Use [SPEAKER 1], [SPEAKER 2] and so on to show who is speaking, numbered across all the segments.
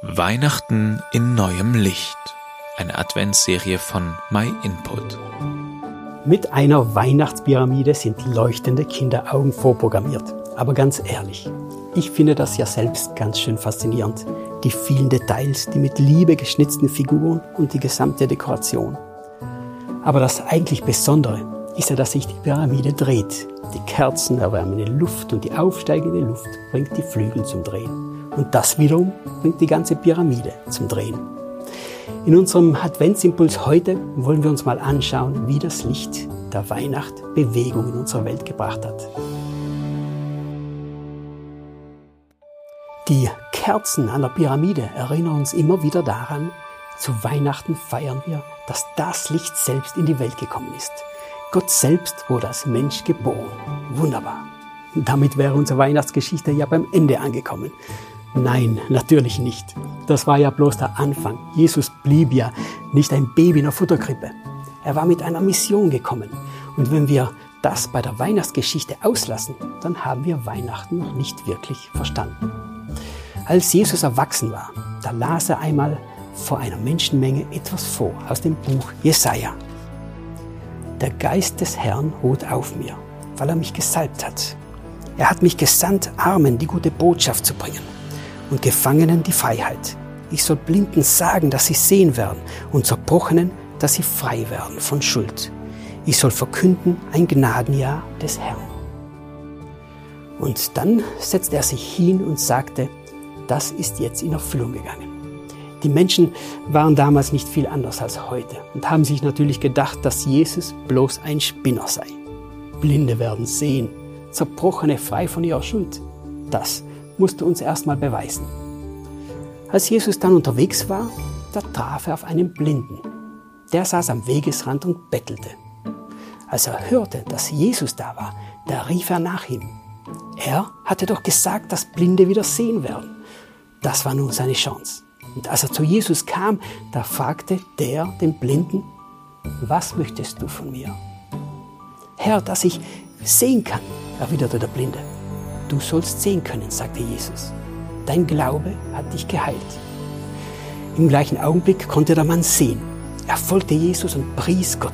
[SPEAKER 1] Weihnachten in neuem Licht. Eine Adventsserie von MyInput.
[SPEAKER 2] Mit einer Weihnachtspyramide sind leuchtende Kinderaugen vorprogrammiert. Aber ganz ehrlich, ich finde das ja selbst ganz schön faszinierend. Die vielen Details, die mit Liebe geschnitzten Figuren und die gesamte Dekoration. Aber das eigentlich Besondere ist ja, dass sich die Pyramide dreht. Die Kerzen erwärmen die Luft und die aufsteigende Luft bringt die Flügel zum Drehen. Und das wiederum bringt die ganze Pyramide zum Drehen. In unserem Adventsimpuls heute wollen wir uns mal anschauen, wie das Licht der Weihnacht Bewegung in unserer Welt gebracht hat. Die Kerzen an der Pyramide erinnern uns immer wieder daran, zu Weihnachten feiern wir, dass das Licht selbst in die Welt gekommen ist. Gott selbst wurde als Mensch geboren. Wunderbar. Damit wäre unsere Weihnachtsgeschichte ja beim Ende angekommen. Nein, natürlich nicht. Das war ja bloß der Anfang. Jesus blieb ja nicht ein Baby in der Futterkrippe. Er war mit einer Mission gekommen. Und wenn wir das bei der Weihnachtsgeschichte auslassen, dann haben wir Weihnachten noch nicht wirklich verstanden. Als Jesus erwachsen war, da las er einmal vor einer Menschenmenge etwas vor aus dem Buch Jesaja. Der Geist des Herrn ruht auf mir, weil er mich gesalbt hat. Er hat mich gesandt, Armen die gute Botschaft zu bringen und Gefangenen die Freiheit. Ich soll Blinden sagen, dass sie sehen werden und Zerbrochenen, dass sie frei werden von Schuld. Ich soll verkünden ein Gnadenjahr des Herrn. Und dann setzte er sich hin und sagte, das ist jetzt in Erfüllung gegangen. Die Menschen waren damals nicht viel anders als heute und haben sich natürlich gedacht, dass Jesus bloß ein Spinner sei. Blinde werden sehen, Zerbrochene frei von ihrer Schuld. Das musste uns erstmal beweisen. Als Jesus dann unterwegs war, da traf er auf einen Blinden. Der saß am Wegesrand und bettelte. Als er hörte, dass Jesus da war, da rief er nach ihm. Er hatte doch gesagt, dass Blinde wieder sehen werden. Das war nun seine Chance. Und als er zu Jesus kam, da fragte der den Blinden, was möchtest du von mir? Herr, dass ich sehen kann, erwiderte der Blinde. Du sollst sehen können, sagte Jesus. Dein Glaube hat dich geheilt. Im gleichen Augenblick konnte der Mann sehen. Er folgte Jesus und pries Gott.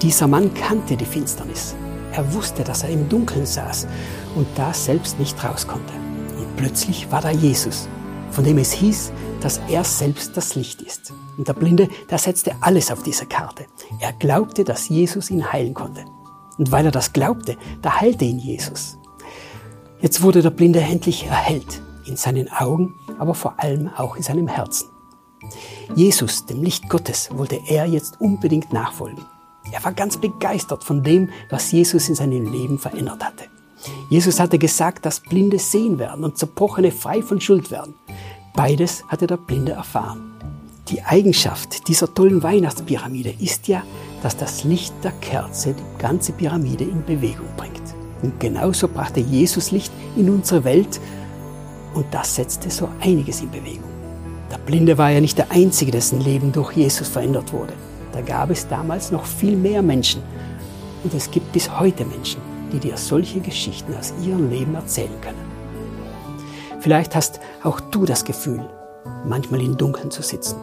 [SPEAKER 2] Dieser Mann kannte die Finsternis. Er wusste, dass er im Dunkeln saß und da selbst nicht raus konnte. Und plötzlich war da Jesus, von dem es hieß, dass er selbst das Licht ist. Und der Blinde, der setzte alles auf diese Karte. Er glaubte, dass Jesus ihn heilen konnte. Und weil er das glaubte, da heilte ihn Jesus. Jetzt wurde der Blinde endlich erhellt, in seinen Augen, aber vor allem auch in seinem Herzen. Jesus, dem Licht Gottes, wollte er jetzt unbedingt nachfolgen. Er war ganz begeistert von dem, was Jesus in seinem Leben verändert hatte. Jesus hatte gesagt, dass Blinde sehen werden und Zerbrochene frei von Schuld werden. Beides hatte der Blinde erfahren. Die Eigenschaft dieser tollen Weihnachtspyramide ist ja, dass das Licht der Kerze die ganze Pyramide in Bewegung bringt. Und genauso brachte Jesus Licht in unsere Welt und das setzte so einiges in Bewegung. Der Blinde war ja nicht der Einzige, dessen Leben durch Jesus verändert wurde. Da gab es damals noch viel mehr Menschen. Und es gibt bis heute Menschen, die dir solche Geschichten aus ihrem Leben erzählen können. Vielleicht hast auch du das Gefühl, manchmal im Dunkeln zu sitzen.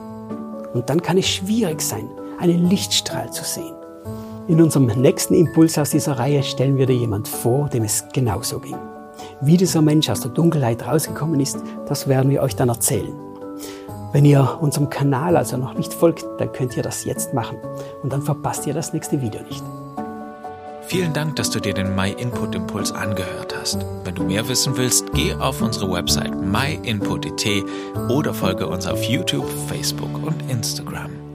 [SPEAKER 2] Und dann kann es schwierig sein, einen Lichtstrahl zu sehen. In unserem nächsten Impuls aus dieser Reihe stellen wir dir jemand vor, dem es genauso ging. Wie dieser Mensch aus der Dunkelheit rausgekommen ist, das werden wir euch dann erzählen. Wenn ihr unserem Kanal also noch nicht folgt, dann könnt ihr das jetzt machen und dann verpasst ihr das nächste Video nicht.
[SPEAKER 1] Vielen Dank, dass du dir den My Input Impuls angehört hast. Wenn du mehr wissen willst, geh auf unsere Website myinput.it oder folge uns auf YouTube, Facebook und Instagram.